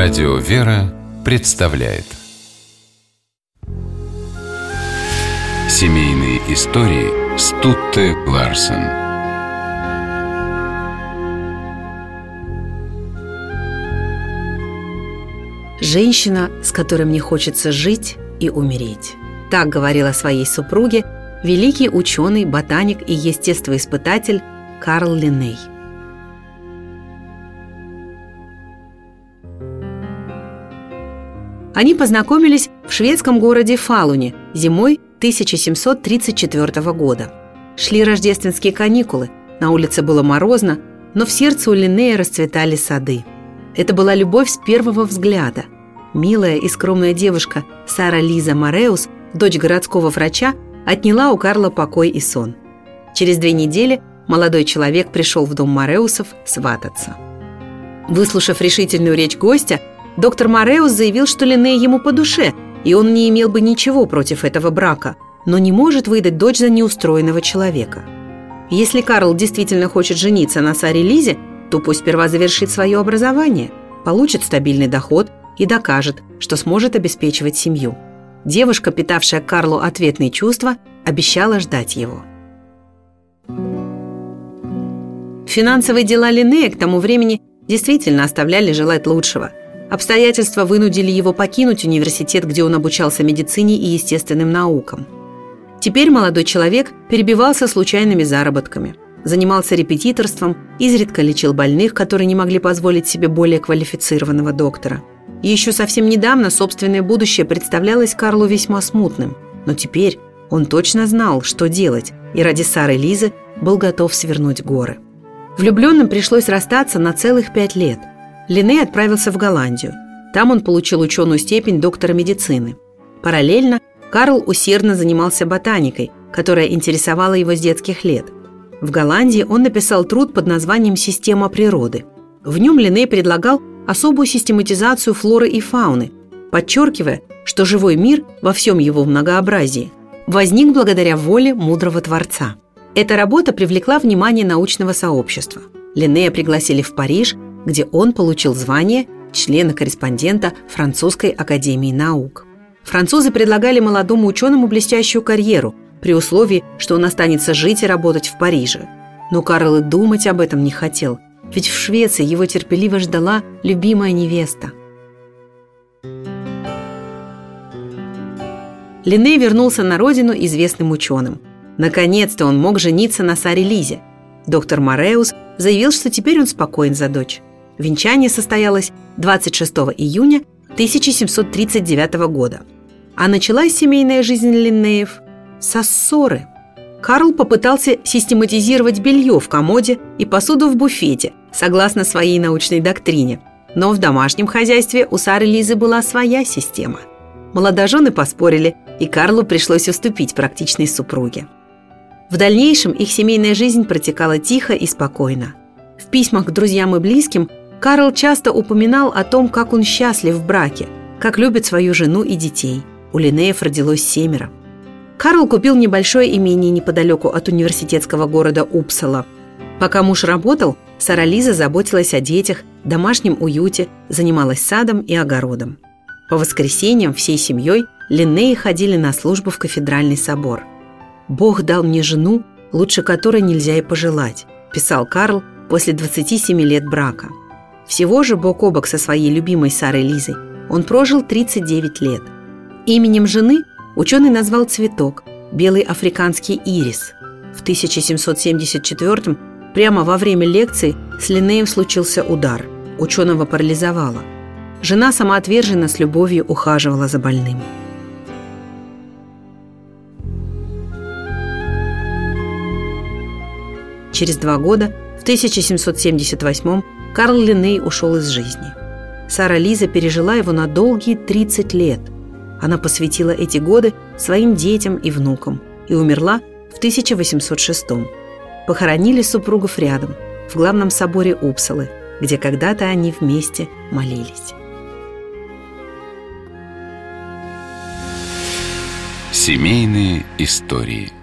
Радио «Вера» представляет. Семейные истории Стутте Ларсен. Женщина, с которой мне хочется жить и умереть. Так говорил о своей супруге великий ученый, ботаник и естествоиспытатель Карл Линней – Они познакомились в шведском городе Фалуне зимой 1734 года. Шли рождественские каникулы, на улице было морозно, но в сердце у Линнея расцветали сады. Это была любовь с первого взгляда. Милая и скромная девушка Сара Лиза Мореус, дочь городского врача, отняла у Карла покой и сон. Через две недели молодой человек пришел в дом Мореусов свататься. Выслушав решительную речь гостя, Доктор Мореус заявил, что Линней ему по душе, и он не имел бы ничего против этого брака, но не может выдать дочь за неустроенного человека. Если Карл действительно хочет жениться на Саре Лизе, то пусть сперва завершит свое образование, получит стабильный доход и докажет, что сможет обеспечивать семью. Девушка, питавшая Карлу ответные чувства, обещала ждать его. Финансовые дела Линнея к тому времени действительно оставляли желать лучшего – Обстоятельства вынудили его покинуть университет, где он обучался медицине и естественным наукам. Теперь молодой человек перебивался случайными заработками, занимался репетиторством, изредка лечил больных, которые не могли позволить себе более квалифицированного доктора. Еще совсем недавно собственное будущее представлялось Карлу весьма смутным, но теперь он точно знал, что делать, и ради Сары Лизы был готов свернуть горы. Влюбленным пришлось расстаться на целых пять лет – Линней отправился в Голландию. Там он получил ученую степень доктора медицины. Параллельно Карл усердно занимался ботаникой, которая интересовала его с детских лет. В Голландии он написал труд под названием «Система природы». В нем Линней предлагал особую систематизацию флоры и фауны, подчеркивая, что живой мир во всем его многообразии возник благодаря воле мудрого Творца. Эта работа привлекла внимание научного сообщества. Линнея пригласили в Париж – где он получил звание члена-корреспондента Французской академии наук. Французы предлагали молодому ученому блестящую карьеру при условии, что он останется жить и работать в Париже. Но Карл и думать об этом не хотел, ведь в Швеции его терпеливо ждала любимая невеста. Линней вернулся на родину известным ученым. Наконец-то он мог жениться на Саре Лизе. Доктор Мореус заявил, что теперь он спокоен за дочь. Венчание состоялось 26 июня 1739 года. А началась семейная жизнь Линнеев со ссоры. Карл попытался систематизировать белье в комоде и посуду в буфете, согласно своей научной доктрине. Но в домашнем хозяйстве у Сары Лизы была своя система. Молодожены поспорили, и Карлу пришлось уступить практичной супруге. В дальнейшем их семейная жизнь протекала тихо и спокойно. В письмах к друзьям и близким Карл часто упоминал о том, как он счастлив в браке, как любит свою жену и детей. У Линеев родилось семеро. Карл купил небольшое имение неподалеку от университетского города Упсала. Пока муж работал, Сара Лиза заботилась о детях, домашнем уюте, занималась садом и огородом. По воскресеньям всей семьей Линнеи ходили на службу в кафедральный собор. «Бог дал мне жену, лучше которой нельзя и пожелать», писал Карл после 27 лет брака – всего же бок о бок со своей любимой Сарой Лизой он прожил 39 лет. Именем жены ученый назвал цветок – белый африканский ирис. В 1774 прямо во время лекции с Линнеем случился удар. Ученого парализовало. Жена самоотверженно с любовью ухаживала за больным. Через два года, в 1778 Карл Линней ушел из жизни. Сара Лиза пережила его на долгие 30 лет. Она посвятила эти годы своим детям и внукам и умерла в 1806 Похоронили супругов рядом, в главном соборе Упсалы, где когда-то они вместе молились. Семейные истории –